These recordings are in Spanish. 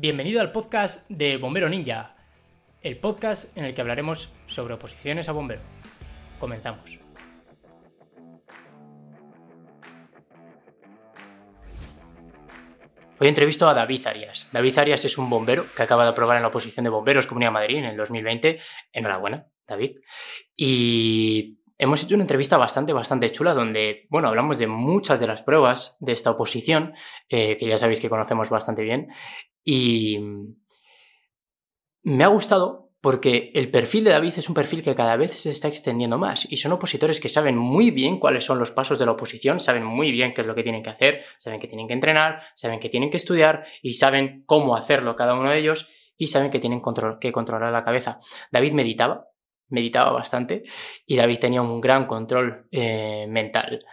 Bienvenido al podcast de Bombero Ninja, el podcast en el que hablaremos sobre oposiciones a bombero. Comenzamos. Hoy entrevisto a David Arias. David Arias es un bombero que acaba de aprobar en la oposición de bomberos Comunidad Madrid en el 2020. Enhorabuena, David. Y hemos hecho una entrevista bastante, bastante chula donde, bueno, hablamos de muchas de las pruebas de esta oposición, eh, que ya sabéis que conocemos bastante bien. Y me ha gustado porque el perfil de David es un perfil que cada vez se está extendiendo más y son opositores que saben muy bien cuáles son los pasos de la oposición, saben muy bien qué es lo que tienen que hacer, saben que tienen que entrenar, saben que tienen que estudiar y saben cómo hacerlo cada uno de ellos y saben que tienen que controlar la cabeza. David meditaba, meditaba bastante y David tenía un gran control eh, mental.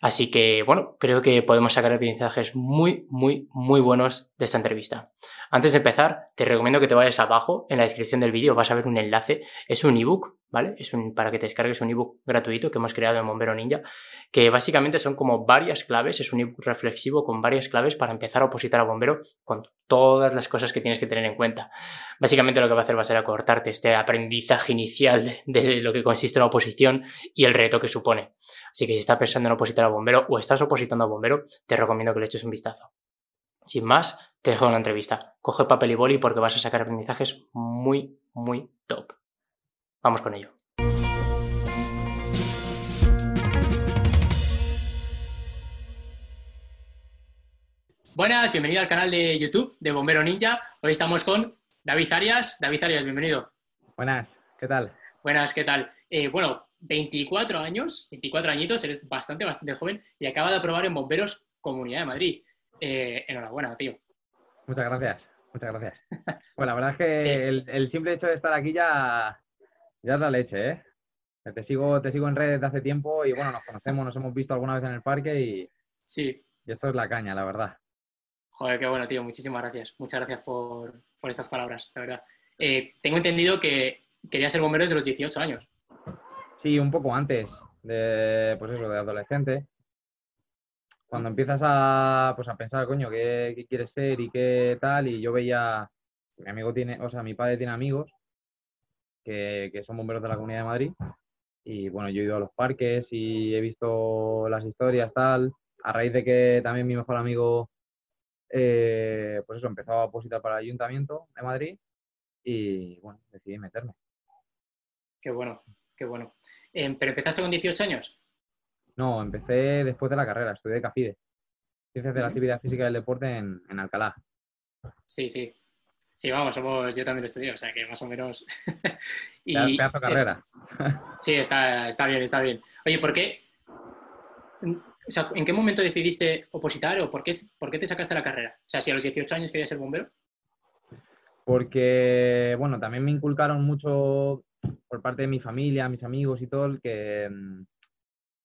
Así que, bueno, creo que podemos sacar aprendizajes muy, muy, muy buenos de esta entrevista. Antes de empezar, te recomiendo que te vayas abajo en la descripción del vídeo, vas a ver un enlace, es un ebook ¿vale? Es un, para que te descargues un ebook gratuito que hemos creado en Bombero Ninja, que básicamente son como varias claves, es un ebook reflexivo con varias claves para empezar a opositar a bombero con todas las cosas que tienes que tener en cuenta. Básicamente lo que va a hacer va a ser acortarte este aprendizaje inicial de, lo que consiste la oposición y el reto que supone. Así que si estás pensando en opositar a bombero o estás opositando a bombero, te recomiendo que le eches un vistazo. Sin más, te dejo una entrevista. Coge papel y boli porque vas a sacar aprendizajes muy, muy top. Vamos con ello. Buenas, bienvenido al canal de YouTube de Bombero Ninja. Hoy estamos con David Arias. David Arias, bienvenido. Buenas, ¿qué tal? Buenas, ¿qué tal? Eh, bueno, 24 años, 24 añitos, eres bastante, bastante joven y acaba de aprobar en Bomberos Comunidad de Madrid. Eh, enhorabuena, tío. Muchas gracias, muchas gracias. Bueno, la verdad es que eh. el simple hecho de estar aquí ya, ya es la leche, ¿eh? Te sigo, te sigo en redes de hace tiempo y bueno, nos conocemos, nos hemos visto alguna vez en el parque y, sí. y esto es la caña, la verdad. Joder, qué bueno, tío. Muchísimas gracias. Muchas gracias por, estas palabras, la verdad. Eh, tengo entendido que quería ser bombero desde los 18 años. Sí, un poco antes de, pues eso, de adolescente. Cuando empiezas a, pues a pensar, coño, qué, qué quieres ser y qué tal, y yo veía, mi amigo tiene, o sea, mi padre tiene amigos que, son bomberos de la Comunidad de Madrid. Y bueno, yo he ido a los parques y he visto las historias, tal. A raíz de que también mi mejor amigo, eh, pues eso, empezó a opositar para el Ayuntamiento de Madrid y bueno, decidí meterme. Qué bueno, qué bueno. Em, ¿Pero empezaste con 18 años? No, empecé después de la carrera, estudié CAFIDE, Ciencias de la Actividad Física y del Deporte en, en Alcalá. Sí, sí, Sí, vamos, somos, yo también lo estudié, o sea que más o menos. y, pedazo carrera. sí, está, está bien, está bien. Oye, ¿por qué? O sea, ¿en qué momento decidiste opositar o por qué, por qué te sacaste la carrera? O sea, si a los 18 años querías ser bombero. Porque, bueno, también me inculcaron mucho por parte de mi familia, mis amigos y todo, que,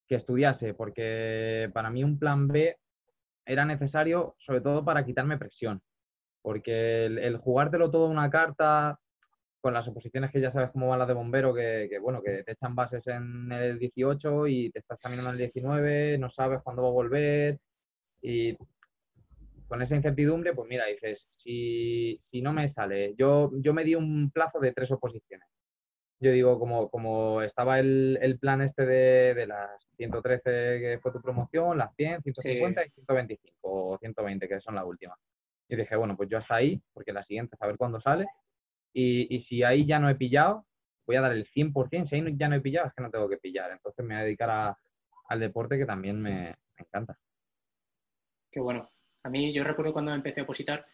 que estudiase, porque para mí un plan B era necesario, sobre todo para quitarme presión porque el, jugártelo todo una carta con las oposiciones que ya sabes cómo van las de bombero, que, bueno, que te echan bases en el 18 y te estás caminando en el 19, no sabes cuándo va a volver y con esa incertidumbre, pues mira, dices, si, no me sale, yo, yo me di un plazo de tres oposiciones. Yo digo, como, como estaba el, plan este de, las 113 que fue tu promoción, las 100, 150 y 125 o 120, que son las últimas. Y dije, bueno, pues yo hasta ahí, porque la siguiente es a ver cuándo sale. Y, si ahí ya no he pillado, voy a dar el 100%. Si ahí ya no he pillado, es que no tengo que pillar. Entonces me voy a dedicar al deporte que también me, encanta. Qué bueno. A mí yo recuerdo cuando empecé a opositar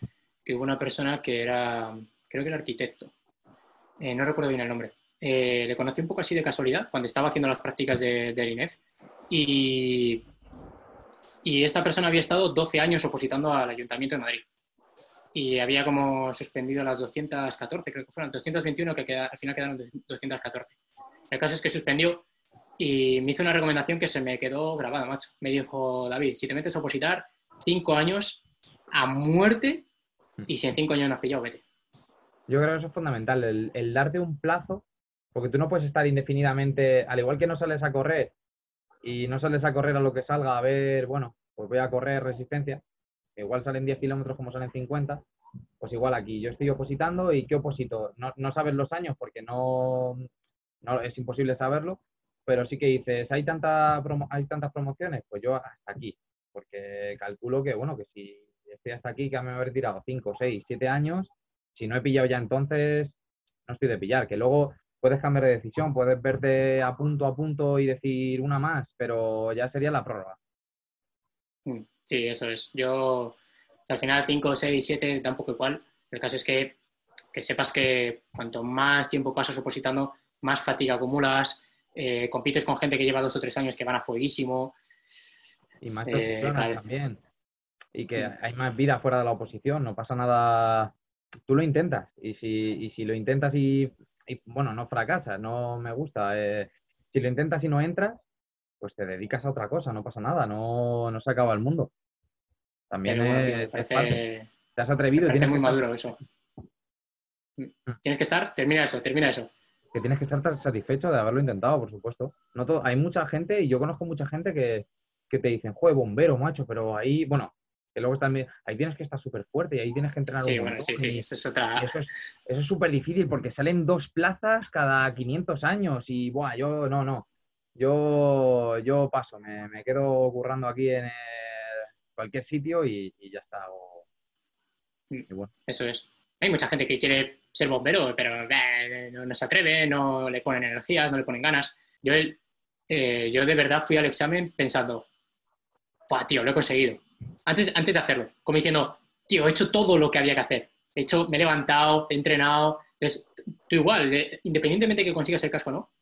que hubo una persona que era, creo que era arquitecto. Eh, no recuerdo bien el nombre. Eh, le conocí un poco así de casualidad cuando estaba haciendo las prácticas de, del INEF. Y, y esta persona había estado 12 años opositando al Ayuntamiento de Madrid y había como suspendido las 214, creo que fueron 221, que al final quedaron 214. El caso es que suspendió y me hizo una recomendación que se me quedó grabada, macho. Me dijo, David, si te metes a opositar, cinco años a muerte y si en cinco años no has pillado, vete. Yo creo que eso es fundamental, el, el darte un plazo, porque tú no puedes estar indefinidamente, al igual que no sales a correr y no sales a correr a lo que salga, a ver, bueno, pues voy a correr resistencia, igual salen 10 kilómetros como salen 50, Pues igual aquí, yo estoy opositando y ¿qué oposito? No, no sabes los años porque no, no es imposible saberlo, pero sí que dices, ¿hay, tanta hay tantas promociones? Pues yo hasta aquí, porque calculo que, bueno, que si estoy hasta aquí, que me haber tirado 5, 6, 7 años, si no he pillado ya entonces, no estoy de pillar, que luego puedes cambiar de decisión, puedes verte a punto a punto y decir una más, pero ya sería la prórroga. Mm, sí, eso es. Yo, al final, 5, 6, 7, tampoco igual. El caso es que, que sepas que cuanto más tiempo pasas opositando, más fatiga acumulas, eh, compites con gente que lleva dos o tres años que van a fueguísimo. Y más eh, también. Y que hay más vida fuera de la oposición, no pasa nada. Tú lo intentas. Y si, y si lo intentas y, bueno, no fracasas, no me gusta. Eh, si lo intentas y no entras, pues te dedicas a otra cosa, no pasa nada, no, no se acaba el mundo. También te has atrevido. parece muy maduro eso. Mm. Tienes que estar, termina eso, termina eso que tienes que estar satisfecho de haberlo intentado, por supuesto. No hay mucha gente, y yo conozco mucha gente que, te dicen, juego bombero, macho, pero ahí, bueno, que luego también, ahí tienes que estar súper fuerte y ahí tienes que entrenar. Sí, bueno, sí, sí, eso es otra. Eso es súper difícil porque salen dos plazas cada 500 años y, buah, yo, no, no. Yo, yo paso, me, quedo currando aquí en cualquier sitio y, ya está. Mm, eso es. Hay mucha gente que quiere ser bombero, pero eh, no, se atreve, no le ponen energías, no le ponen ganas. Yo, eh, yo de verdad fui al examen pensando, tío, lo he conseguido! Antes, antes de hacerlo, como diciendo, tío, he hecho todo lo que había que hacer. He hecho, me he levantado, he entrenado. Entonces, tú igual, independientemente de que consigas el casco no,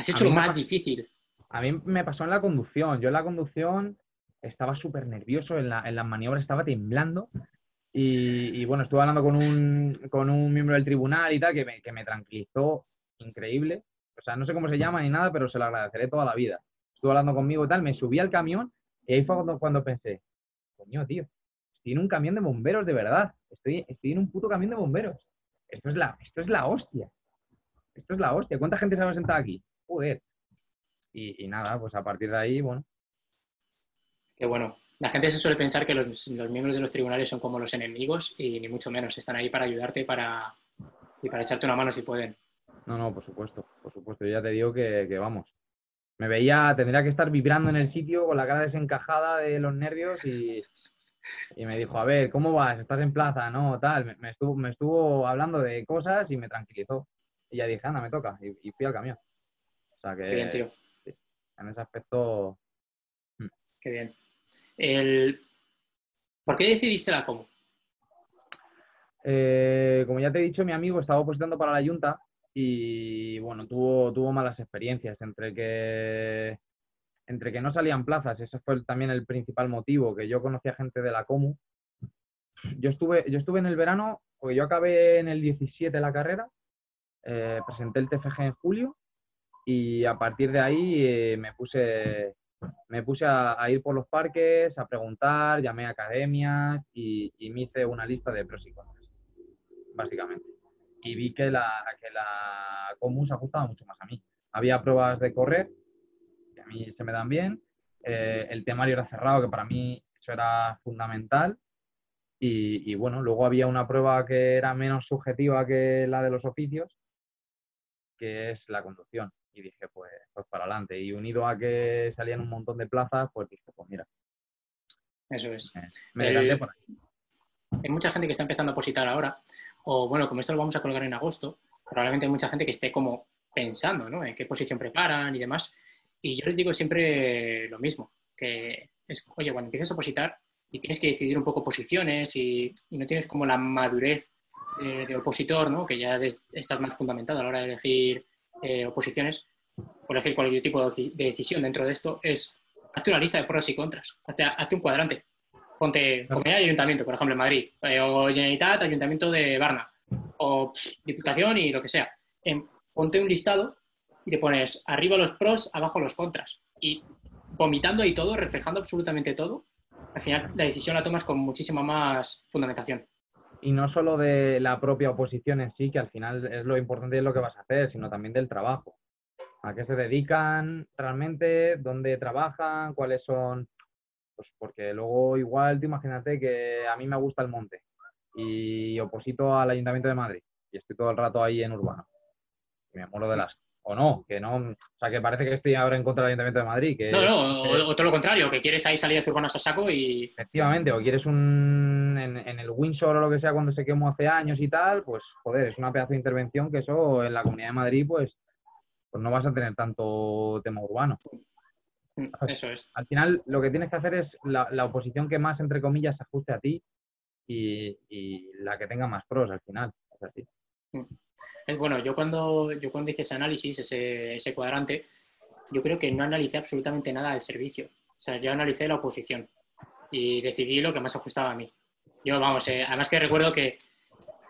has hecho lo más difícil. A mí me pasó en la conducción. Yo en la conducción estaba súper nervioso, en, la, en las maniobras estaba temblando y, bueno, estuve hablando con un, con un miembro del tribunal y tal, que me, que me tranquilizó increíble. O sea, no sé cómo se llama ni nada, pero se lo agradeceré toda la vida. Estuvo hablando conmigo y tal, me subí al camión y ahí fue cuando, cuando pensé, coño, tío, estoy en un camión de bomberos de verdad. Estoy, estoy en un puto camión de bomberos. Esto es la, esto es la hostia. Esto es la hostia. ¿Cuánta gente se va a sentar aquí? Joder. Y, y nada, pues a partir de ahí, bueno. Qué bueno la gente se suele pensar que los, miembros de los tribunales son como los enemigos y ni mucho menos, están ahí para ayudarte para, y para echarte una mano si pueden. No, no, por supuesto, por supuesto. Yo ya te digo que, vamos. Me veía, tendría que estar vibrando en el sitio con la cara desencajada de los nervios y, me dijo, a ver, ¿cómo vas? ¿Estás en plaza? No, tal. Me, estuvo, me estuvo hablando de cosas y me tranquilizó. Y ya dije, anda, me toca. Y, fui al camión. O sea que... Qué bien, tío. en ese aspecto... Mm. Qué bien. El... ¿Por qué decidiste la Comu? Eh, como ya te he dicho, mi amigo estaba opositando para la Junta y bueno, tuvo, tuvo malas experiencias entre que entre que no salían plazas, ese fue también el principal motivo, que yo conocía gente de la Comu. Yo estuve, yo estuve en el verano, porque yo acabé en el 17 la carrera, eh, presenté el TFG en julio y a partir de ahí eh, me puse me puse a, ir por los parques, a preguntar, llamé a academias y, me hice una lista de pros y contras, básicamente. Y vi que la, que la Comus se ajustaba mucho más a mí. Había pruebas de correr, que a mí se me dan bien. Eh, el temario era cerrado, que para mí eso era fundamental. Y, bueno, luego había una prueba que era menos subjetiva que la de los oficios, que es la conducción y dije, pues, pues para adelante. Y unido a que salían un montón de plazas, pues dije, pues mira. Eso es. Me, por ahí. Hay mucha gente que está empezando a positar ahora, o bueno, como esto lo vamos a colgar en agosto, probablemente hay mucha gente que esté como pensando, ¿no? En qué posición preparan y demás. Y yo les digo siempre lo mismo, que es, oye, cuando empiezas a positar y tienes que decidir un poco posiciones y, no tienes como la madurez de, opositor, ¿no? Que ya estás más fundamentado a la hora de elegir eh, oposiciones, por elegir cualquier tipo de decisión dentro de esto, es hazte una lista de pros y contras, hazte, un cuadrante. Ponte comunidad y ayuntamiento, por ejemplo, en Madrid, eh, o Generalitat, ayuntamiento de Varna, o diputación y lo que sea. ponte un listado y te pones arriba los pros, abajo los contras. Y vomitando ahí todo, reflejando absolutamente todo, al final la decisión la tomas con muchísima más fundamentación y no solo de la propia oposición en sí, que al final es lo importante de lo que vas a hacer, sino también del trabajo. ¿A qué se dedican realmente? ¿Dónde trabajan? ¿Cuáles son? Pues porque luego igual, te imagínate que a mí me gusta el monte y oposito al Ayuntamiento de Madrid y estoy todo el rato ahí en urbano. Me muero de las o no, que no, o sea, que parece que estoy ahora en contra del Ayuntamiento de Madrid. Que, no, no, o, todo lo contrario, que quieres ahí salidas urbanas a saco y... Efectivamente, o quieres un, en, el Windsor o lo que sea cuando se quemó hace años y tal, pues joder, es una pedazo de intervención que eso en la Comunidad de Madrid, pues, pues no vas a tener tanto tema urbano. Mm, eso es. Al final, lo que tienes que hacer es la, oposición que más, entre comillas, se ajuste a ti y, y, la que tenga más pros al final. Es así. Mm. Es bueno, yo cuando, yo cuando hice ese análisis, ese, ese cuadrante, yo creo que no analicé absolutamente nada del servicio. O sea, yo analicé la oposición y decidí lo que más ajustaba a mí. Yo, vamos, eh, además que recuerdo que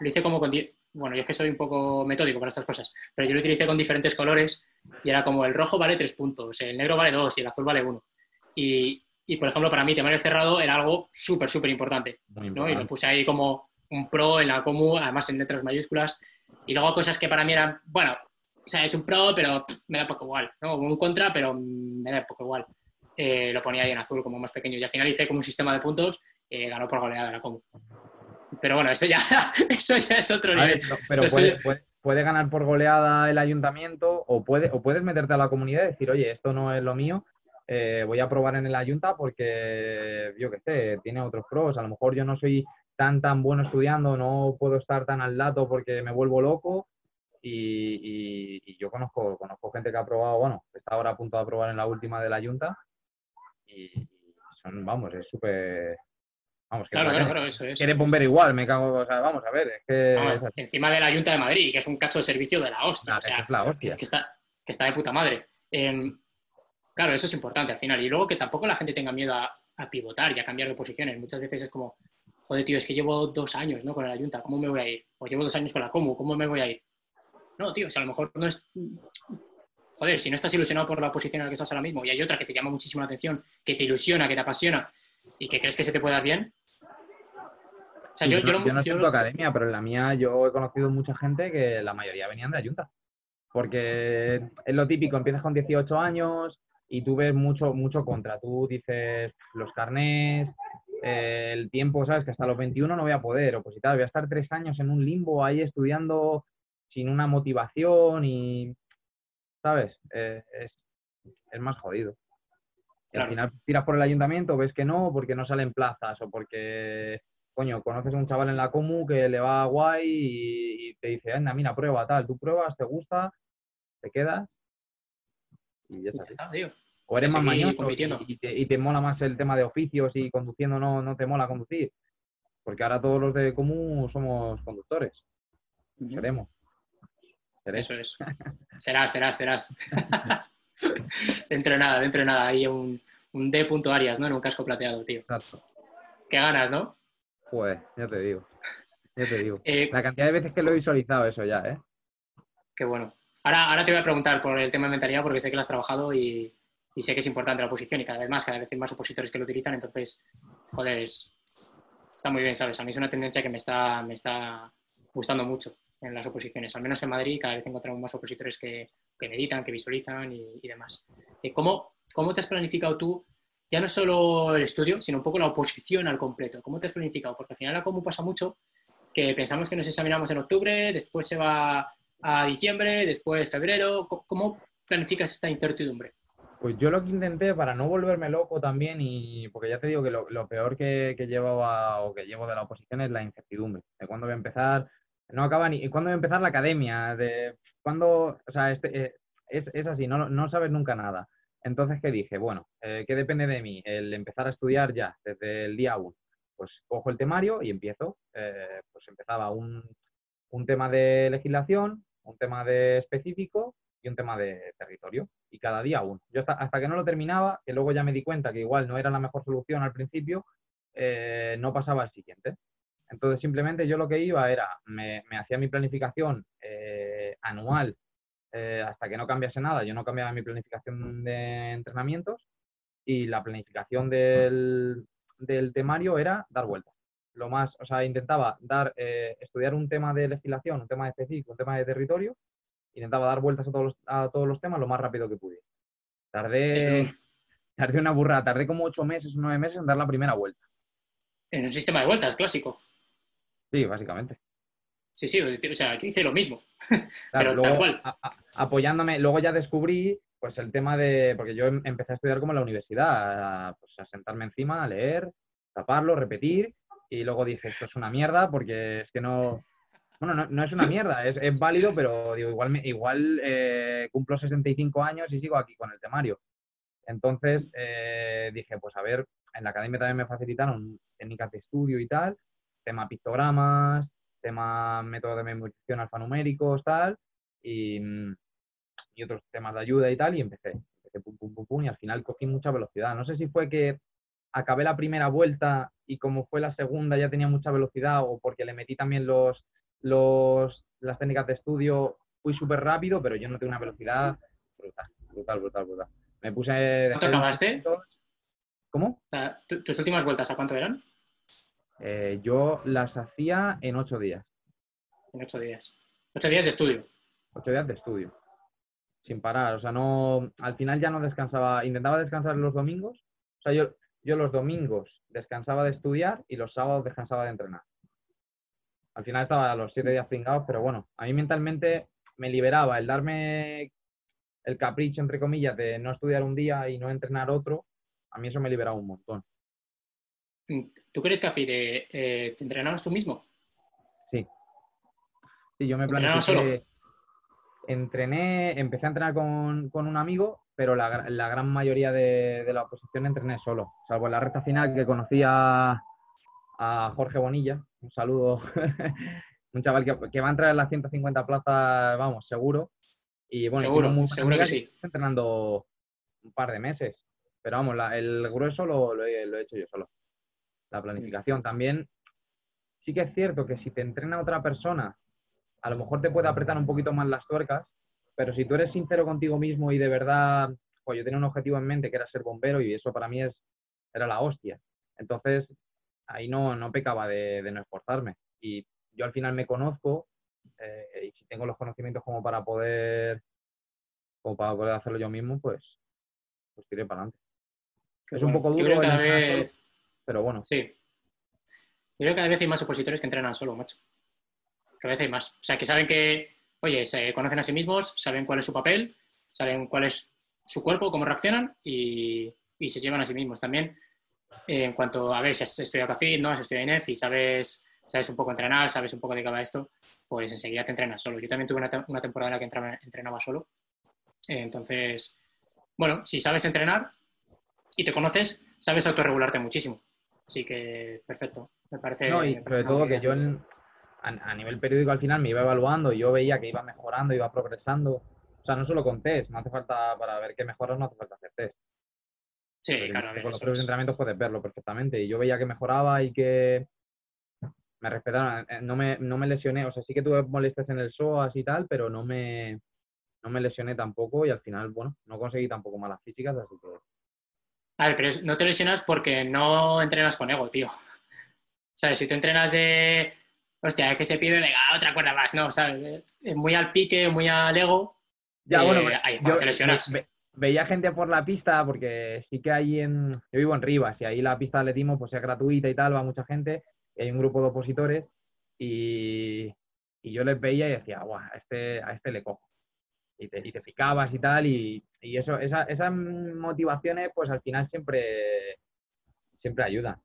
lo hice como con... Bueno, yo es que soy un poco metódico para estas cosas, pero yo lo utilicé con diferentes colores y era como el rojo vale tres puntos, el negro vale dos y el azul vale uno. Y, y por ejemplo, para mí temario cerrado era algo súper, súper importante, ¿no? Y lo puse ahí como un pro en la comu, además en letras mayúsculas, y luego cosas que para mí eran, bueno, o sea, es un pro, pero me da poco igual, ¿no? Un contra, pero me da poco igual. Eh, lo ponía ahí en azul como más pequeño. Y al final hice como un sistema de puntos, eh, ganó por goleada la Comu. Pero bueno, eso ya, eso ya es otro nivel. pero puede, puede, ganar por goleada el ayuntamiento o, puede, o puedes meterte a la comunidad y decir, oye, esto no es lo mío, eh, voy a probar en el ayunta porque, yo qué sé, tiene otros pros. A lo mejor yo no soy tan, tan bueno estudiando, no puedo estar tan al dato porque me vuelvo loco. Y, yo conozco, conozco gente que ha probado, bueno, está ahora a punto de aprobar en la última de la Junta y son, vamos, es súper... Vamos, claro, claro, claro, eso es. Quiere bomber igual, me cago, o sea, vamos a ver, es que... encima de la Junta de Madrid, que es un cacho de servicio de la hostia, o sea, Que, está, que está de puta madre. Em, claro, eso es importante al final. Y luego que tampoco la gente tenga miedo a, a pivotar y a cambiar de posiciones. Muchas veces es como, joder, tío, es que llevo dos años ¿no? con la Junta, ¿cómo me voy a ir? O llevo dos años con la Comu, ¿cómo me voy a ir? No, tío, o sea, a lo mejor no es... Joder, si no estás ilusionado por la posición en la que estás ahora mismo y hay otra que te llama muchísimo la atención, que te ilusiona, que te apasiona y que crees que se te puede dar bien. O sea, yo, no, yo, no academia, pero en la mía yo he conocido mucha gente que la mayoría venían de la Junta. Porque es lo típico, empiezas con 18 años y tú ves mucho, mucho contra. Tú dices los carnés, eh, el tiempo, ¿sabes? Que hasta los 21 no voy a poder opositar, voy a estar tres años en un limbo ahí estudiando sin una motivación y, ¿sabes? Eh, es, más jodido. Y al final tiras por el ayuntamiento, ves que no, porque no salen plazas o porque, coño, conoces a un chaval en la comu que le va guay y, te dice, anda, mira, prueba tal, tú pruebas, te gusta, te quedas y ya está. tío o eres más mañoso y, te, mola más el tema de oficios y conduciendo no, no te mola conducir. Porque ahora todos los de común somos conductores. Seremos. Eso es. serás, serás, serás. dentro de nada, dentro de nada. Hay un, un D. Arias, ¿no? En un casco plateado, tío. Exacto. Qué ganas, ¿no? Pues, ya te digo. Ya te digo. Eh, La cantidad de veces que lo he visualizado eso ya, ¿eh? Qué bueno. Ahora, ahora te voy a preguntar por el tema de mentalidad porque sé que lo has trabajado y, y sé que es importante la oposición y cada vez más, cada vez hay más opositores que lo utilizan, entonces, joder, está muy bien, ¿sabes? A mí es una tendencia que me está, me está gustando mucho en las oposiciones, al menos en Madrid cada vez encontramos más opositores que, que meditan, que visualizan y, demás. Eh, ¿Cómo, ¿Cómo te has planificado tú, ya no solo el estudio, sino un poco la oposición al completo? ¿Cómo te has planificado? Porque al final, como pasa mucho, que pensamos que nos examinamos en octubre, después se va a diciembre, después febrero. ¿Cómo planificas esta incertidumbre? Pues yo lo que intenté para no volverme loco también, y porque ya te digo que lo, peor que, que, llevaba o que llevo de la oposición es la incertidumbre, de cuándo voy a empezar, no acaba ni, cuándo voy a empezar la academia, de cuándo, o sea, este, eh, es, es, así, no, no sabes nunca nada. Entonces, ¿qué dije? Bueno, eh, ¿qué depende de mí? El empezar a estudiar ya, desde el día uno. Pues cojo el temario y empiezo. Eh, pues empezaba un, un tema de legislación, un tema de específico y un tema de territorio. Y cada día uno. Yo hasta, que no lo terminaba, que luego ya me di cuenta que igual no era la mejor solución al principio, eh, no pasaba al siguiente. Entonces simplemente yo lo que iba era, me, hacía mi planificación eh, anual eh, hasta que no cambiase nada. Yo no cambiaba mi planificación de entrenamientos y la planificación del, del temario era dar vueltas. Lo más, o sea, intentaba dar, estudiar un tema de legislación, un tema específico, un tema de territorio intentaba dar vueltas a todos los, a todos los temas lo más rápido que pudiera. Tardé, tardé una burrada, tardé como ocho meses, nueve meses en dar la primera vuelta. En un sistema de vueltas clásico. Sí, básicamente. Sí, sí, o sea, yo hice lo mismo. Pero tal cual. apoyándome, luego ya descubrí pues el tema de, porque yo em, empecé a estudiar como en la universidad, a, pues, a sentarme encima, a leer, taparlo, repetir, y luego dije, esto es una mierda porque es que no, bueno, no, es una mierda, es, válido, pero digo, igual, igual eh, cumplo 65 años y sigo aquí con el temario. Entonces eh, dije, pues a ver, en la academia también me facilitaron técnicas de estudio y tal, tema pictogramas, tema método de memorización alfanuméricos, tal, y, y, otros temas de ayuda y tal, y empecé. Empecé pum, pum, pum, pum, y al final cogí mucha velocidad. No sé si fue que acabé la primera vuelta y como fue la segunda ya tenía mucha velocidad o porque le metí también los, los, las técnicas de estudio, fui súper rápido, pero yo no tengo una velocidad brutal, brutal, brutal, brutal. Me puse... ¿Cuánto acabaste? ¿Cómo? ¿Tus últimas vueltas a cuánto eran? Eh, yo las hacía en ocho días. En ocho días. Ocho días de estudio. Ocho días de estudio. Sin parar. O sea, no. Al final ya no descansaba. Intentaba descansar los domingos. O sea, yo, yo los domingos descansaba de estudiar y los sábados descansaba de entrenar. Al final estaba a los siete días pingados, pero bueno, a mí mentalmente me liberaba el darme el capricho, entre comillas, de no estudiar un día y no entrenar otro, a mí eso me liberaba un montón. ¿Tú crees, Cafi, de, eh, te entrenabas tú mismo? Sí. Sí, yo me planifiqué... solo? Entrené, empecé a entrenar con, un amigo, pero la, gran mayoría de, la oposición entrené solo, salvo en la recta final que conocía a Jorge Bonilla, un saludo, un chaval que, va a entrar en las 150 plazas, vamos, seguro. Y bueno, seguro, seguro que sí. entrenando un par de meses, pero vamos, el grueso lo, he, hecho yo solo. La planificación también, sí que es cierto que si te entrena otra persona, a lo mejor te puede apretar un poquito más las tuercas, pero si tú eres sincero contigo mismo y de verdad, pues yo tenía un objetivo en mente que era ser bombero y eso para mí es, era la hostia. Entonces, ahí no, no pecaba de, no esforzarme. Y yo al final me conozco eh, y si tengo los conocimientos como para poder como para poder hacerlo yo mismo, pues, pues tiré para adelante. es un poco duro. Yo creo que cada vez... pero bueno. Sí. Yo creo que cada vez hay más opositores que entrenan solo, macho. Cada vez hay más. O sea, que saben que, oye, se conocen a sí mismos, saben cuál es su papel, saben cuál es su cuerpo, cómo reaccionan y, y se llevan a sí mismos. También en cuanto a ver si has estudiado CAFIT, ¿no? has estudiado INEF y sabes, sabes un poco entrenar, sabes un poco de qué va esto, pues enseguida te entrenas solo. Yo también tuve una, temporada en la que entrenaba solo. entonces, bueno, si sabes entrenar y te conoces, sabes autorregularte muchísimo. Así que, perfecto. Me parece. No, y sobre todo que yo a, nivel periódico al final me iba evaluando y yo veía que iba mejorando, iba progresando. O sea, no solo con test, no hace falta, para ver qué mejoras, no hace falta hacer test. Sí, claro. Con los propios entrenamientos puedes verlo perfectamente. Y yo veía que mejoraba y que me respetaron. Eh, no me, no me lesioné. O sea, sí que tuve molestias en el psoas y tal, pero no me, no me lesioné tampoco. Y al final, bueno, no conseguí tampoco malas físicas, así que. A ver, pero no te lesionas porque no entrenas con ego, tío. O sea, si tú entrenas de. Hostia, que se pibe, venga, otra cuerda más, ¿no? O sea, muy al pique, muy al ego. Ya, bueno, eh, ahí, te lesionas veía gente por la pista, porque sí que hay en. Yo vivo en Rivas y ahí la pista de atletismo pues es gratuita y tal, va mucha gente, y hay un grupo de opositores, y, yo les veía y decía, guau, a este, a este le cojo. Y te, y te picabas y tal, y, eso, esas motivaciones, pues al final siempre, siempre ayudan.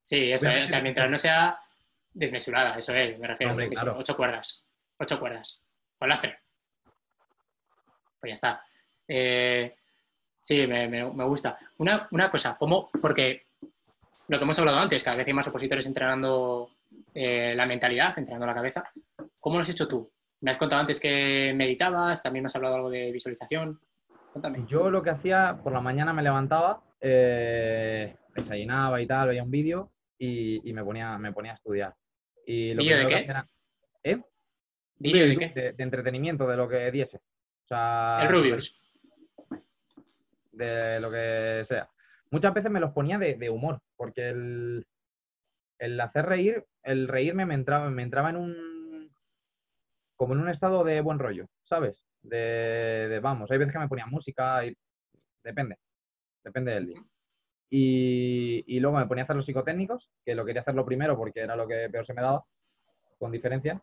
Sí, eso es, o sea, mientras no sea desmesurada, eso es, me refiero. a ocho cuerdas, ocho cuerdas, con lastre. Pues ya está. Eh, sí, me, gusta. Una, cosa, ¿cómo? Porque lo que hemos hablado antes, cada vez hay más opositores entrenando eh, la mentalidad, entrenando la cabeza. ¿Cómo lo has hecho tú? Me has contado antes que meditabas, también me has hablado algo de visualización. Cuéntame. Yo lo que hacía, por la mañana me levantaba, eh, desayunaba y tal, veía un vídeo y, me, ponía, me ponía a estudiar. Y ¿Vídeo de qué? ¿Eh? ¿Vídeo de, qué? De, entretenimiento, de lo que diese. el Rubius de lo que sea. Muchas veces me los ponía de, humor, porque el, el, hacer reír, el reírme me entraba, me entraba en un como en un estado de buen rollo, ¿sabes? De, vamos, hay veces que me ponía música y depende, depende del día. Y, luego me ponía a hacer los psicotécnicos, que lo quería hacer lo primero porque era lo que peor se me daba, con diferencia.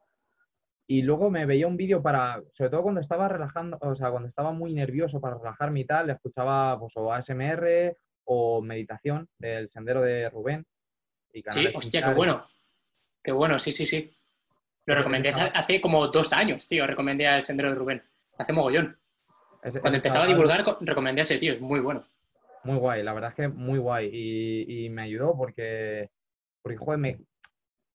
Y luego me veía un vídeo para, sobre todo cuando estaba relajando, o sea, cuando estaba muy nervioso para relajarme y tal, le escuchaba pues o ASMR o meditación del sendero de Rubén. Y sí, hostia, qué bueno. Qué bueno, sí, sí, sí. Lo recomendé hace, como dos años, tío, recomendé el sendero de Rubén. Hace mogollón. Cuando empezaba a divulgar, recomendé a ese tío, es muy bueno. Muy guay, la verdad es que muy guay. Y, me ayudó porque, porque joder, me,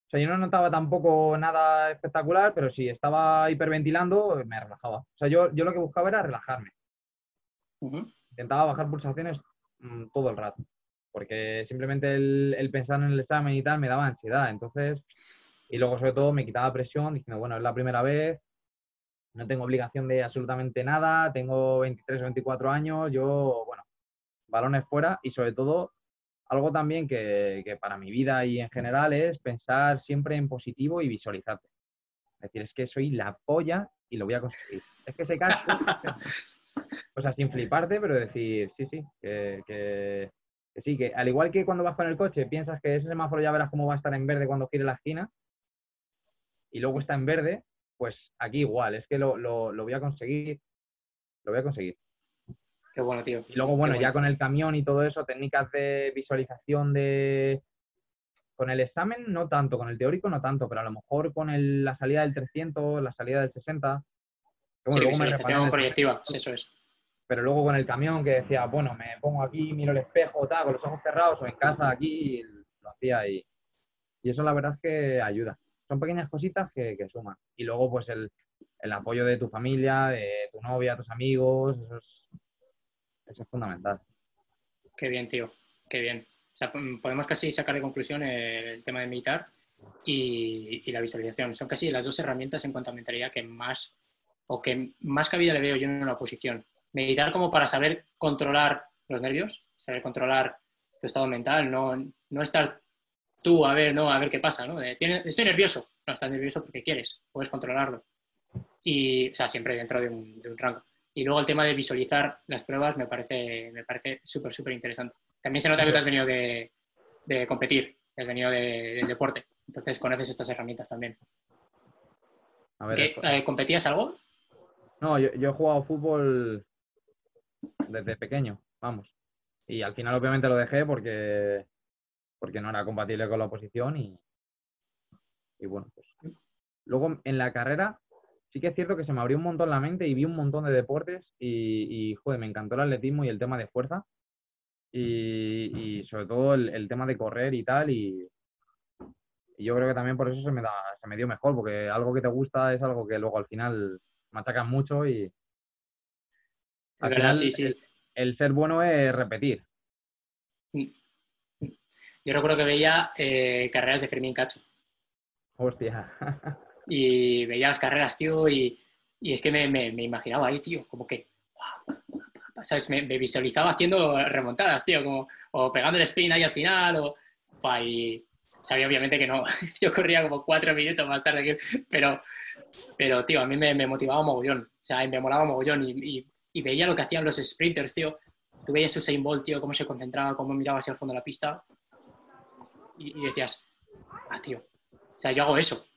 o sea, yo no notaba tampoco nada espectacular, pero si estaba hiperventilando, me relajaba. O sea, yo, yo lo que buscaba era relajarme. Intentaba bajar pulsaciones mm, todo el rato, porque simplemente el, el, pensar en el examen y tal me daba ansiedad. Entonces, y luego sobre todo me quitaba presión diciendo, bueno, es la primera vez, no tengo obligación de absolutamente nada, tengo 23 o 24 años, yo, bueno, balones fuera y sobre todo algo también que, para mi vida y en general es pensar siempre en positivo y visualizarte. Es decir, es que soy la polla y lo voy a conseguir. Es que se casco, o sea, sin fliparte, pero decir, sí, sí, que, que, sí, que al igual que cuando vas con el coche, piensas que ese semáforo ya verás cómo va a estar en verde cuando gire la esquina y luego está en verde, pues aquí igual, es que lo, lo voy a conseguir, lo voy a conseguir. Qué bueno, tío. Y luego, bueno, ya con el camión y todo eso, técnicas de visualización de... Con el examen no tanto, con el teórico no tanto, pero a lo mejor con la salida del 300, la salida del 60... sí, visualización proyectiva, eso es. Pero luego con el camión que decía, bueno, me pongo aquí, miro el espejo, tal, con los ojos cerrados o en casa aquí, lo hacía y, y eso la verdad es que ayuda. Son pequeñas cositas que, que suman. Y luego pues el, el apoyo de tu familia, de tu novia, tus amigos, eso es eso es fundamental. Qué bien, tío. Qué bien. O sea, podemos casi sacar de conclusión el tema de meditar y, la visualización. Son casi las dos herramientas en cuanto a mentalidad que más o que más cabida le veo yo en una oposición. Meditar como para saber controlar los nervios, saber controlar tu estado mental, no, no estar tú a ver, no, a ver qué pasa, ¿no? estoy nervioso. No, estás nervioso porque quieres, puedes controlarlo. Y, o sea, siempre dentro de un rango. Y luego el tema de visualizar las pruebas me parece me parece súper, súper interesante. También se nota que tú has venido de, competir, has venido del deporte. Entonces conoces estas herramientas también. Eh, ¿Competías algo? No, yo, he jugado fútbol desde pequeño, vamos. Y al final obviamente lo dejé porque, porque no era compatible con la oposición y, y bueno, pues. Luego en la carrera sí que es cierto que se me abrió un montón la mente y vi un montón de deportes y, joder, me encantó el atletismo y el tema de fuerza y, sobre todo el, tema de correr y tal y, yo creo que también por eso se me, da, se me dio mejor, porque algo que te gusta es algo que luego al final machacas mucho y... Al verdad, sí, sí. El, ser bueno es repetir. Yo recuerdo que veía eh, carreras de Fermín Cacho. Hostia. y veía las carreras, tío, y, y es que me, me, imaginaba ahí, tío, como que, ¿sabes? Me, visualizaba haciendo remontadas, tío, como, o pegando el sprint ahí al final, o, y sabía obviamente que no, yo corría como cuatro minutos más tarde, que, pero, pero, tío, a mí me, motivaba mogollón, o sea, me molaba mogollón, y, y, veía lo que hacían los sprinters, tío, tú veías Usain Bolt, tío, cómo se concentraba, cómo miraba hacia el fondo de la pista, y, y decías, ah, tío, o sea, yo hago eso,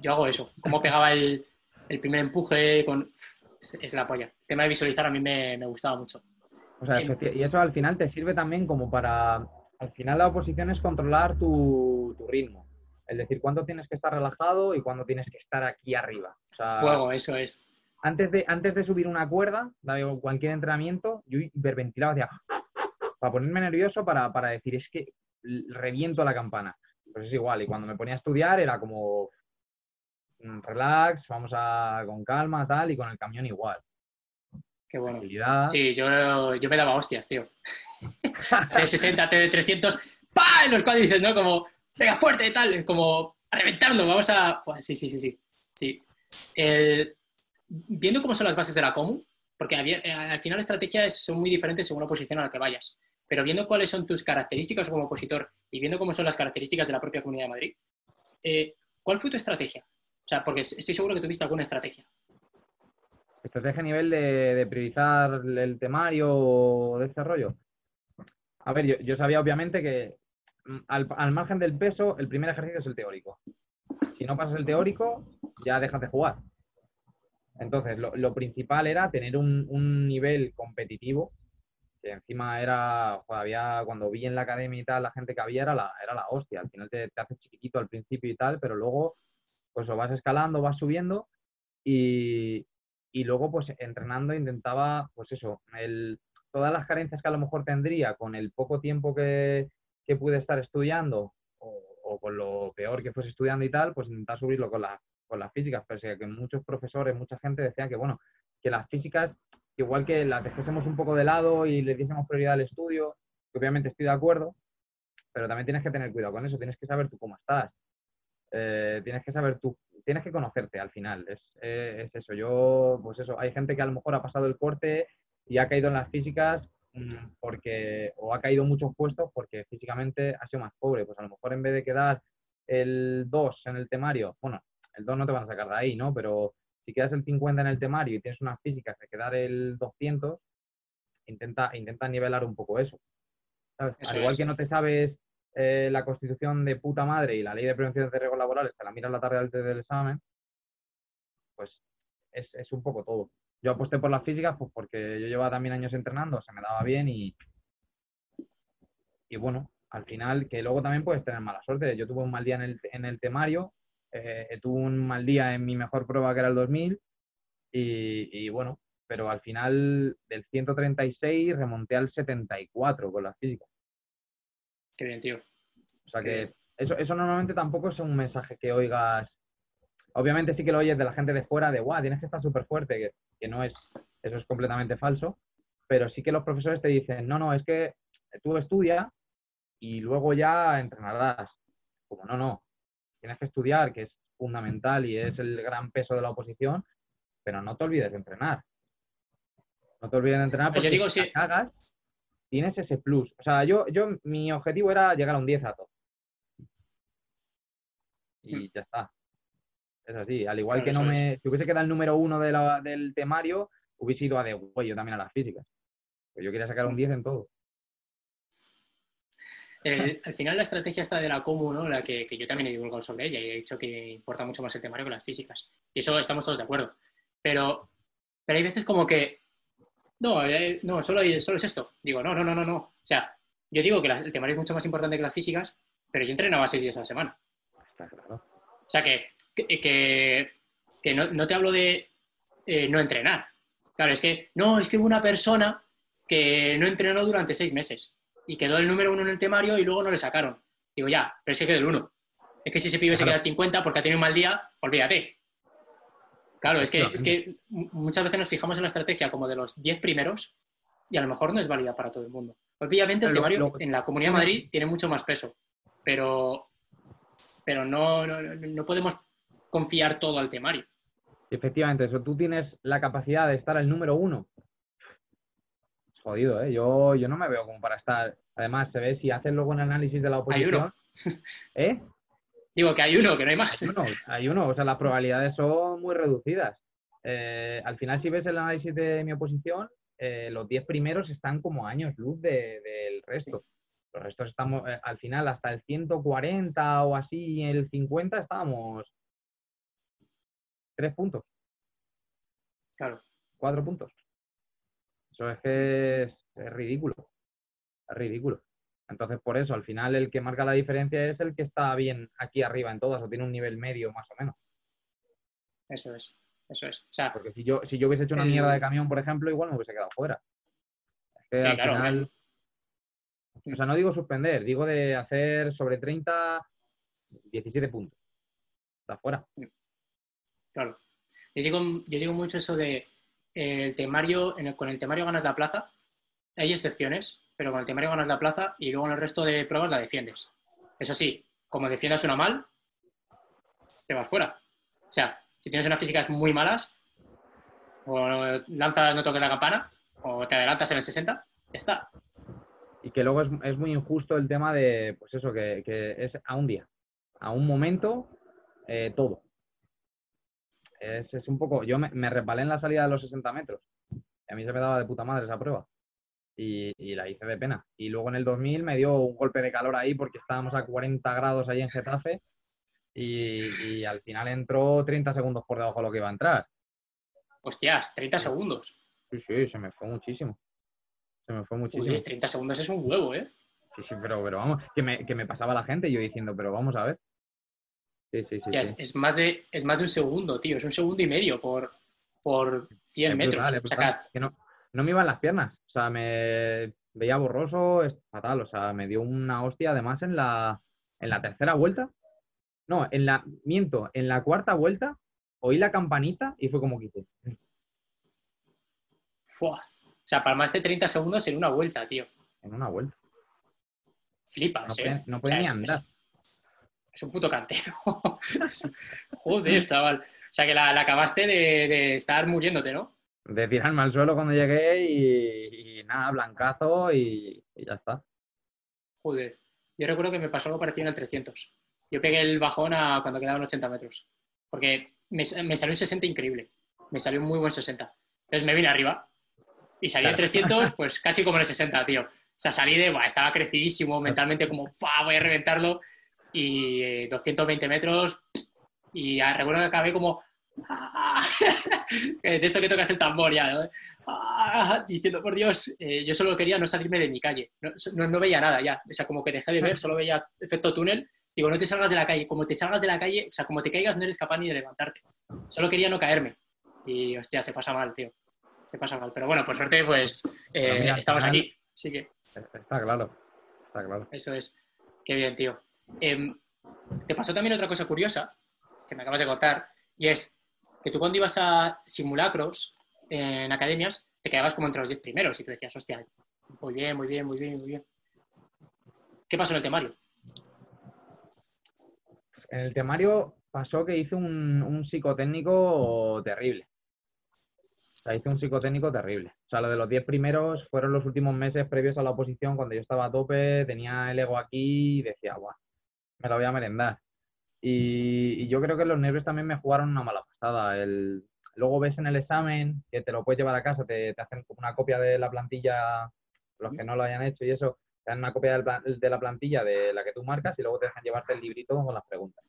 yo hago eso. Cómo pegaba el, primer empuje con... Es, la polla. El tema de visualizar a mí me, gustaba mucho. O sea, y eso al final te sirve también como para... Al final la oposición es controlar tu, ritmo. Es decir, cuándo tienes que estar relajado y cuándo tienes que estar aquí arriba. Fuego, eso es. Antes de, antes de subir una cuerda, cualquier entrenamiento, yo hiperventilaba hacia para ponerme nervioso, para, para decir, es que reviento la campana. Pues es igual, y cuando me ponía a estudiar era como, relax, vamos a con calma, tal, y con el camión igual. Qué bueno. Sí, yo, yo me daba hostias, tío. T60, T300, ¡pa! En los cuadrices, ¿no? Como, venga, fuerte y tal, como a reventarlo, vamos a... Pues, sí, sí, sí, sí. sí. viendo cómo son las bases de la COMU, porque eh, al final las estrategias son muy diferentes según la posición a la que vayas, pero viendo cuáles son tus características como opositor y viendo cómo son las características de la propia Comunidad de Madrid, eh, ¿cuál fue tu estrategia? O sea, porque estoy seguro que tuviste alguna estrategia. ¿Estrategia a nivel de, priorizar el temario de desarrollo? A ver, yo, sabía obviamente que mm, al, margen del peso, el primer ejercicio es el teórico. Si no pasas el teórico, ya dejas de jugar. Entonces, lo, principal era tener un, nivel competitivo, que encima era, joder, cuando vi en la academia y tal, la gente que había era la, era la hostia. Al final te, te haces chiquitito al principio y tal, pero luego, pues lo vas escalando, vas subiendo y, y luego, pues entrenando intentaba, pues eso, el, todas las carencias que a lo mejor tendría con el poco tiempo que, que pude estar estudiando o, con lo peor que fuese estudiando y tal, pues intentar subirlo con, la- con las físicas. Pero sí que muchos profesores, mucha gente decían que, bueno, que las físicas, igual que las dejásemos un poco de lado y le diésemos prioridad al estudio, que obviamente estoy de acuerdo, pero también tienes que tener cuidado con eso, tienes que saber tú cómo estás. Eh, tienes que saber tú, tienes que conocerte al final, es, eh, es eso. Yo, pues eso, hay gente que a lo mejor ha pasado el corte y ha caído en las físicas mm, porque, o ha caído muchos puestos porque físicamente ha sido más pobre. Pues a lo mejor en vez de quedar el 2 en el temario, bueno, el 2 no te van a sacar de ahí, ¿no? Pero si quedas el 50 en el temario y tienes unas físicas de quedar el 200, intenta, intenta nivelar un poco eso. ¿sabes? Al igual es. que no te sabes eh, la constitución de puta madre y la ley de prevención de riesgos laborales, te la miras la tarde antes del examen, pues es, es un poco todo. Yo aposté por las físicas pues porque yo llevaba también años entrenando, se me daba bien y, y bueno, al final que luego también puedes tener mala suerte. Yo tuve un mal día en el, en el temario, eh, tuve un mal día en mi mejor prueba que era el 2000 y, y bueno, pero al final del 136 remonté al 74 con las físicas. Qué bien, tío. O sea Qué que bien. eso, eso normalmente tampoco es un mensaje que oigas. Obviamente sí que lo oyes de la gente de fuera, de guau, tienes que estar súper fuerte, que, que no es, eso es completamente falso, pero sí que los profesores te dicen, no, no, es que tú estudia y luego ya entrenarás. Como no, no, tienes que estudiar, que es fundamental y es el gran peso de la oposición, pero no te olvides de entrenar. No te olvides de entrenar Pues yo porque digo, si la cagas, tienes ese plus. O sea, yo, yo, mi objetivo era llegar a un 10 a todo. Y ya está. Es así. Al igual. Claro, que no me. Si hubiese quedado el número uno de la- del temario, hubiese ido a de yo también a las físicas. Pues yo quería sacar un 10 en todo. El- al final la estrategia esta de la Comu, ¿no? La que, que yo también he divulgado sobre ella y he dicho que importa mucho más el temario que las físicas. Y eso estamos todos de acuerdo. Pero, pero hay veces como que, no, eh, no, solo, hay- solo es esto. Digo, no, no, no, no, no. O sea, yo digo que la- el temario es mucho más importante que las físicas, pero yo entrenaba seis días a la semana. Está claro. O sea, que, que, que- que no, no te hablo de eh, no entrenar. Claro, es que, no, es que hubo una persona que no entrenó durante seis meses y quedó el número uno en el temario y luego no le sacaron. Digo, ya, pero es que quedó el uno. Es que si ese pibe se queda al 50 porque ha tenido un mal día, olvídate. Claro, es que, es que mu- muchas veces nos fijamos en la estrategia como de los 10 primeros y a lo mejor no es válida para todo el mundo. Obviamente el Lo- temario lo- en la Comunidad de Madrid tiene mucho más peso, pero, pero no, no, no podemos confiar todo al temario. Efectivamente, eso. Tú tienes la capacidad de estar el número uno. Es Jodido, ¿eh? Yo, yo no me veo como para estar. Además, se ve si haces luego un análisis de la Hay uno. oposición. ¿Eh? Digo que hay uno, que no hay más. Hay uno, hay uno, o sea, las probabilidades son muy reducidas. Eh, al final, si ves el análisis de mi oposición, eh, los 10 primeros están como años luz de- del resto. Los restos estamos, eh, al final, hasta el 140 o así, el 50 estábamos tres puntos, Claro. cuatro puntos. Eso es que es, es ridículo. Es ridículo. Entonces, por eso, al final, el que marca la diferencia es el que está bien aquí arriba en todas o tiene un nivel medio más o menos. Eso es. Eso es. O sea, Porque si yo, si yo hubiese hecho una El- mierda de camión, por ejemplo, igual me hubiese quedado fuera. Sí, al claro, final- O sea, no digo suspender, digo de hacer sobre 30, 17 puntos. Está fuera. claro. Yo digo, yo digo mucho eso de eh, el temario, en el- con el temario ganas la plaza. Hay excepciones, pero con el temario ganas la plaza y luego en el resto de pruebas la defiendes. Eso sí, como defiendas una mal, te vas fuera. O sea, si tienes unas físicas muy malas, o lanzas no toques la campana, o te adelantas en el 60, ya está. Y que luego es, muy injusto el tema de, pues eso, que, es a un día, a un momento, eh, todo. Es, es un poco, yo me, me resbalé en la salida de los 60 metros. Y a mí se me daba de puta madre esa prueba. Y, la hice de pena. Y luego en el 2000 me dio un golpe de calor ahí porque estábamos a 40 grados ahí en Getafe y, al final entró 30 segundos por debajo de lo que iba a entrar. Hostias, 30 segundos. Sí, sí, se me fue muchísimo. Se me fue muchísimo. Uy, 30 segundos es un huevo, ¿eh? Sí, sí, pero, pero vamos, que me, que me pasaba la gente yo diciendo, pero vamos a ver. Sí, sí, sí, Es, más de, es más de un segundo, tío. Es un segundo y medio por, por 100 metros. que no, no me iban las piernas. O sea, me veía borroso, es fatal. O sea, me dio una hostia además en la, en la tercera vuelta. No, en la, miento, en la cuarta vuelta oí la campanita y fue como quise. O sea, para más de 30 segundos en una vuelta, tío. En una vuelta. Flipas, no ¿eh? no puede ni andar. Es, un puto cantero. Joder, chaval. O sea, que la, acabaste de, estar muriéndote, ¿no? De tirarme al suelo cuando llegué y, nada, blancazo y, ya está. Joder. Yo recuerdo que me pasó algo parecido en el 300. Yo pegué el bajón a cuando quedaban 80 metros. Porque me, salió un 60 increíble. Me salió un muy buen 60. Entonces me vine arriba y salí en 300, pues casi como en el 60, tío. O sea, salí de, estaba crecidísimo mentalmente, como, voy a reventarlo. Y 220 eh, metros. Y recuerdo que acabé como, de esto que tocas el tambor ya, ah, diciendo, por Dios, eh, yo solo quería no salirme de mi calle. No, no, veía nada ya. O sea, como que dejé de ver, solo veía efecto túnel Digo, no te salgas de la calle. Como te salgas de la calle, o sea, como te caigas, no eres capaz ni de levantarte. Solo quería no caerme. Y, hostia, se pasa mal, tío. Se pasa mal. Pero bueno, por suerte, pues eh, estamos aquí. Así que. Está claro. Está claro. Eso es. Qué bien, tío. Em, te pasó también otra cosa curiosa que me acabas de contar. Y es que tú cuando ibas a simulacros en academias, te quedabas como entre los 10 primeros y tú decías, hostia, muy bien, muy bien, muy bien, muy bien. ¿Qué pasó en el temario? En el temario pasó que hice un, psicotécnico terrible. O sea, hice un psicotécnico terrible. O sea, lo de los 10 primeros fueron los últimos meses previos a la oposición, cuando yo estaba a tope, tenía el ego aquí y decía, guau, me lo voy a merendar. Y, yo creo que los nervios también me jugaron una mala pasada. El, luego ves en el examen que te lo puedes llevar a casa, te, te hacen una copia de la plantilla, los que no lo hayan hecho y eso, te dan una copia de la plantilla de la que tú marcas y luego te dejan llevarte el librito con las preguntas.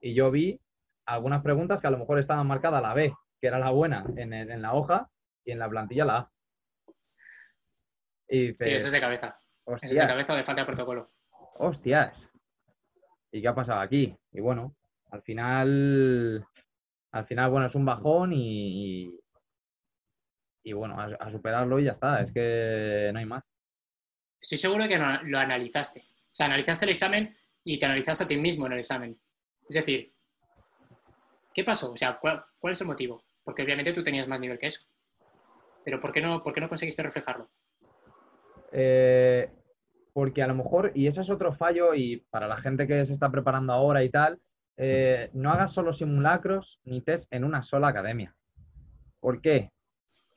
Y yo vi algunas preguntas que a lo mejor estaban marcadas la B, que era la buena, en, la hoja, y en la plantilla la A. Y sí, eso es de cabeza. Eso es de cabeza de falta de protocolo. Hostias. ¿Y qué ha pasado aquí? Y bueno, al final, al final, bueno, es un bajón y, y, bueno, a superarlo y ya está. Es que no hay más estoy seguro de que lo analizaste. O sea, analizaste el examen y te analizaste a ti mismo en el examen. Es decir, ¿qué pasó? O sea, ¿cuál, es el motivo? Porque obviamente tú tenías más nivel que eso. Pero ¿por qué no, por qué no conseguiste reflejarlo? Eh, porque a lo mejor, y ese es otro fallo, y para la gente que se está preparando ahora y tal, eh, no hagas solo simulacros ni test en una sola academia. ¿Por qué?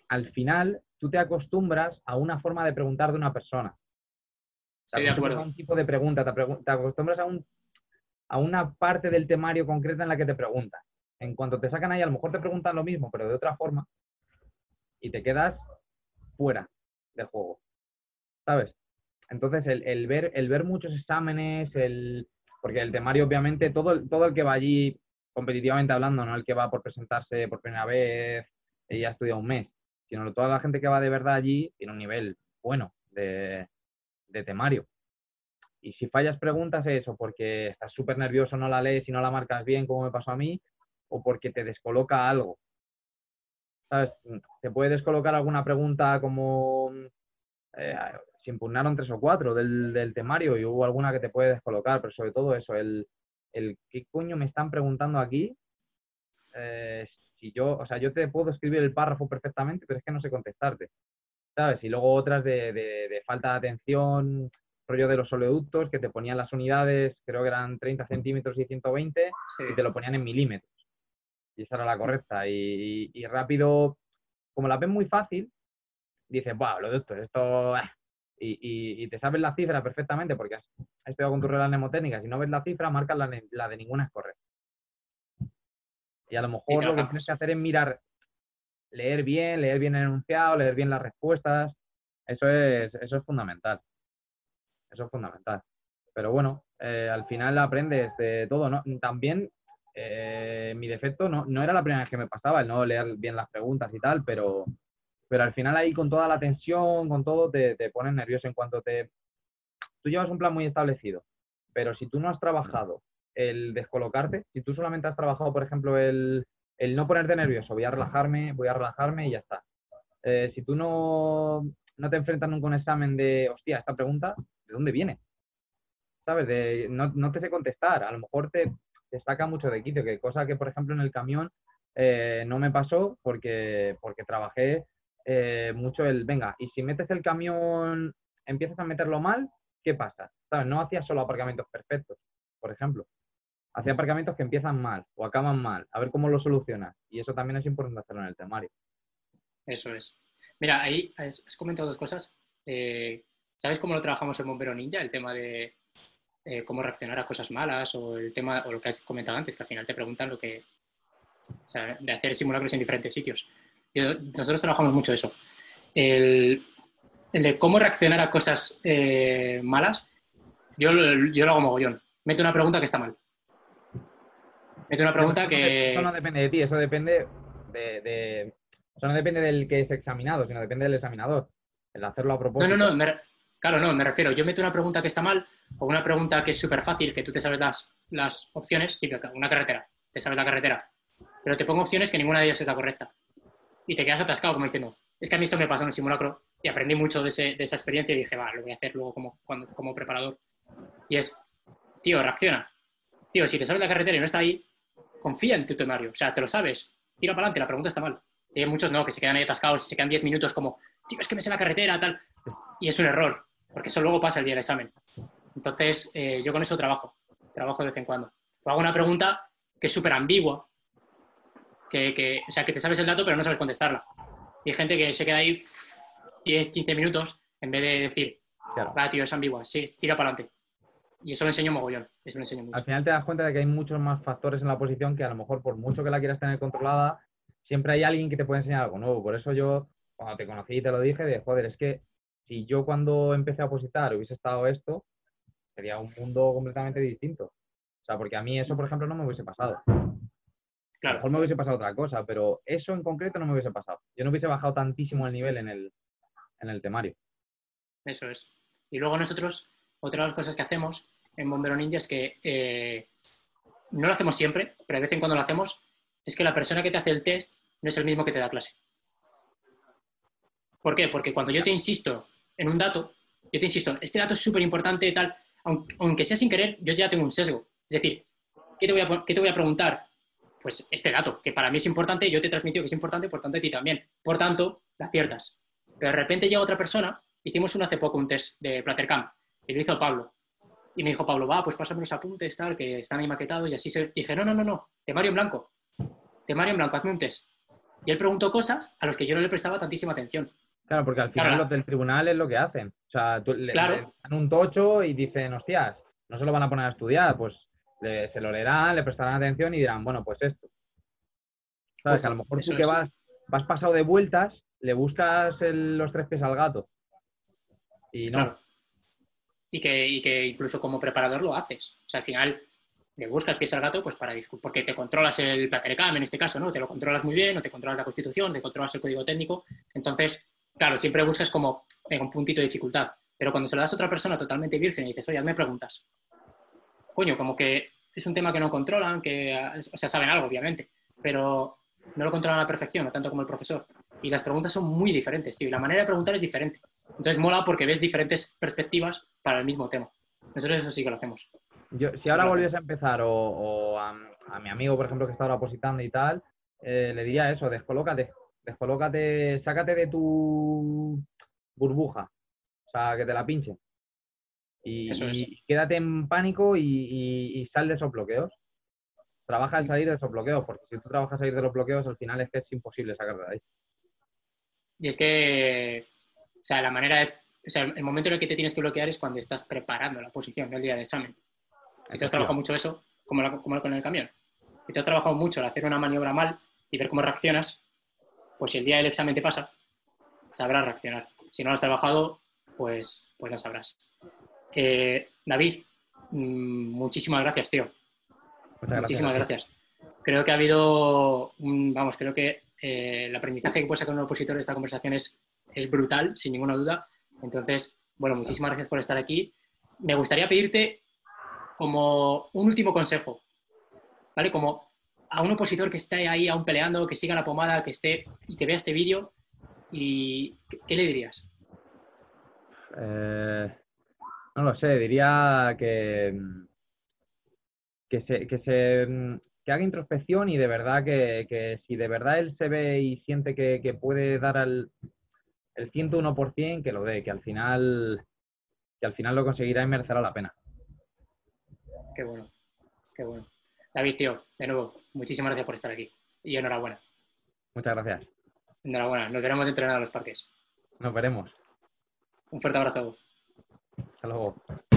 Al final, tú te acostumbras a una forma de preguntar de una persona. De acuerdo. A un tipo de pregunta, te, acostumbras a, un, a una parte del temario concreta en la que te preguntan. En cuanto te sacan ahí, a lo mejor te preguntan lo mismo, pero de otra forma, y te quedas fuera del juego. ¿Sabes? Entonces, el, ver, el ver muchos exámenes, el, porque el temario, obviamente, todo, todo el que va allí competitivamente hablando, no el que va por presentarse por primera vez y ha estudiado un mes, sino toda la gente que va de verdad allí tiene un nivel bueno de, de temario. Y si fallas preguntas es eso porque estás súper nervioso, no la lees y no la marcas bien, como me pasó a mí, o porque te descoloca algo. ¿Sabes? Te puede descolocar alguna pregunta como eh, si impugnaron tres o cuatro del, temario y hubo alguna que te puede descolocar, pero sobre todo eso, el, el qué coño me están preguntando aquí. Eh, si yo, o sea, yo te puedo escribir el párrafo perfectamente, pero es que no sé contestarte. ¿sabes? Y luego otras de, falta de atención, rollo de los oleoductos, que te ponían las unidades, creo que eran 30 centímetros y 120, y te lo ponían en milímetros. Y esa era la correcta. Y, rápido, como la ven muy fácil, dices, ¡buah, oleoductos, esto... Ah". Y, te sabes la cifra perfectamente porque has, estudiado con tu reglas mnemotécnicas. Si no ves la cifra, marcas la, la de ninguna es correcta. Y a lo mejor lo que tienes que hacer es mirar leer bien, leer bien el enunciado, leer bien las respuestas, Eso es, eso es fundamental. Eso es fundamental. Pero bueno, eh, al final aprendes de todo, ¿no? También eh, mi defecto no, no, era la primera vez que me pasaba el no leer bien las preguntas y tal, pero, pero al final ahí con toda la tensión, con todo, te, te pones nervioso en cuanto te... Tú llevas un plan muy establecido, pero si tú no has trabajado el descolocarte, si tú solamente has trabajado, por ejemplo, el, el no ponerte nervioso, voy a relajarme, voy a relajarme y ya está. Eh, si tú no, no te enfrentas nunca a un examen de, hostia, esta pregunta, ¿de dónde viene? ¿Sabes? De, no, no te sé contestar, a lo mejor te, te saca mucho de quicio, que cosa que, por ejemplo, en el camión eh, no me pasó porque, porque trabajé eh, mucho el, venga, y si metes el camión, empiezas a meterlo mal, ¿qué pasa? ¿Sabes? No hacía solo aparcamientos perfectos, por ejemplo. Hacía aparcamientos que empiezan mal o acaban mal, a ver cómo lo solucionas. Y eso también es importante hacerlo en el temario. Eso es. Mira, ahí has, comentado dos cosas. Eh, ¿Sabes cómo lo trabajamos en Bombero Ninja? El tema de eh, cómo reaccionar a cosas malas o el tema, o lo que has comentado antes, que al final te preguntan lo que, o sea, de hacer simulacros en diferentes sitios. Nosotros trabajamos mucho eso. El, el, de cómo reaccionar a cosas eh, malas, yo, yo lo hago mogollón. Meto una pregunta que está mal. Meto una pregunta que... Eso no depende de ti, eso depende de, de... Eso no depende del que es examinado, sino depende del examinador. El hacerlo a propósito. No, no, no. Claro, no, me refiero. Yo meto una pregunta que está mal o una pregunta que es súper fácil, que tú te sabes las, las opciones, típica, una carretera, te sabes la carretera, pero te pongo opciones que ninguna de ellas es la correcta. Y te quedas atascado como diciendo, es que a mí esto me pasó en el simulacro y aprendí mucho de, ese, de esa experiencia y dije, va, lo voy a hacer luego como, como preparador. Y es, tío, reacciona. Tío, si te sabes la carretera y no está ahí, confía en tu temario. O sea, te lo sabes, tira para adelante, la pregunta está mal. Y hay muchos no, que se quedan ahí atascados y se quedan 10 minutos como, tío, es que me sé la carretera, tal. Y es un error, porque eso luego pasa el día del examen. Entonces, eh, yo con eso trabajo, trabajo de vez en cuando. O hago una pregunta que es súper ambigua, que, o sea, que te sabes el dato pero no sabes contestarla. Y hay gente que se queda ahí 10, 15 minutos en vez de decir, claro. tío, es ambigua, sí, tira para adelante. Y eso lo enseño mogollón, eso lo enseño mucho. Al final te das cuenta de que hay muchos más factores en la posición que a lo mejor por mucho que la quieras tener controlada, siempre hay alguien que te puede enseñar algo nuevo. Por eso yo, cuando te conocí y te lo dije, de joder, es que si yo cuando empecé a opositar hubiese estado esto, sería un mundo completamente distinto. O sea, porque a mí eso, por ejemplo, no me hubiese pasado. A lo mejor me hubiese pasado otra cosa, pero eso en concreto no me hubiese pasado. Yo no hubiese bajado tantísimo el nivel en el, en el temario. Eso es. Y luego nosotros, otra de las cosas que hacemos en Bombero Ninja es que eh, no lo hacemos siempre, pero de vez en cuando lo hacemos, es que la persona que te hace el test no es el mismo que te da clase. ¿Por qué? Porque cuando yo te insisto en un dato, yo te insisto, este dato es súper importante, tal, aunque, sea sin querer, yo ya tengo un sesgo. Es decir, ¿qué te, voy a, ¿qué te voy a preguntar? Pues este dato, que para mí es importante, yo te transmito que es importante, por tanto, a ti también. Por tanto, la aciertas. Pero de repente llega otra persona, hicimos un hace poco un test de Plattercam, y lo hizo Pablo. Y me dijo Pablo, va, pues pásame los apuntes, tal, que están ahí maquetados, y así se... Dije, no, no, no, no, temario en blanco. Temario en blanco, hazme un test. Y él preguntó cosas a las que yo no le prestaba tantísima atención. Claro, porque al final los del tribunal es lo que hacen. O sea, le, dan un tocho y dicen, hostias, no se lo van a poner a estudiar, pues se lo leerán, le prestarán atención y dirán, bueno, pues esto. ¿Sabes? que a lo mejor tú que vas, vas pasado de vueltas, le buscas los tres pies al gato. Y no. Y, que, y que incluso como preparador lo haces. O sea, al final le buscas pies al gato pues para porque te controlas el Platerecam en este caso, ¿no? Te lo controlas muy bien, no te controlas la constitución, te controlas el código técnico. Entonces, claro, siempre buscas como un puntito de dificultad. Pero cuando se lo das a otra persona totalmente virgen y dices, oye, me preguntas, coño, como que es un tema que no controlan, que, o sea, saben algo, obviamente, pero no lo controlan a la perfección, no tanto como el profesor. Y las preguntas son muy diferentes, tío, y la manera de preguntar es diferente. Entonces mola porque ves diferentes perspectivas para el mismo tema. Nosotros eso sí que lo hacemos. Yo, si ahora volviese a empezar, o, a, mi amigo, por ejemplo, que está ahora opositando y tal, eh, le diría eso, descolócate, descolócate, sácate de tu burbuja, o sea, que te la pinche. Y, quédate en pánico y, sal de esos bloqueos. Trabaja en salir de esos bloqueos, porque si tú trabajas salir de los bloqueos, al final es que es imposible sacar de ahí. Y es que, o sea, la manera de, o sea, el momento en el que te tienes que bloquear es cuando estás preparando la posición, no el día de examen. Si tú has trabajado mucho eso, como, como con el camión. Si tú has trabajado mucho al hacer una maniobra mal y ver cómo reaccionas, pues si el día del examen te pasa, sabrás reaccionar. Si no lo has trabajado, pues, pues no sabrás. Eh, David, mm, muchísimas gracias, tío. muchísimas gracias. Creo que ha habido, un, vamos, creo que eh, el aprendizaje que puede sacar un opositor de esta conversación es, es brutal, sin ninguna duda. Entonces, bueno, muchísimas gracias por estar aquí. Me gustaría pedirte como un último consejo, ¿vale? Como a un opositor que esté ahí aún peleando, que siga la pomada, que esté y que vea este vídeo, y ¿qué, le dirías? Eh, no lo sé, diría que, que, se, que, se, que haga introspección y de verdad que, si de verdad él se ve y siente que, puede dar al, el 101%, que lo dé, que al final que al final lo conseguirá y merecerá la pena. Qué bueno, qué bueno. David, tío, de nuevo, muchísimas gracias por estar aquí y enhorabuena. Muchas gracias. Enhorabuena, nos veremos entrenar a los parques. Nos veremos. Un fuerte abrazo. Hasta luego.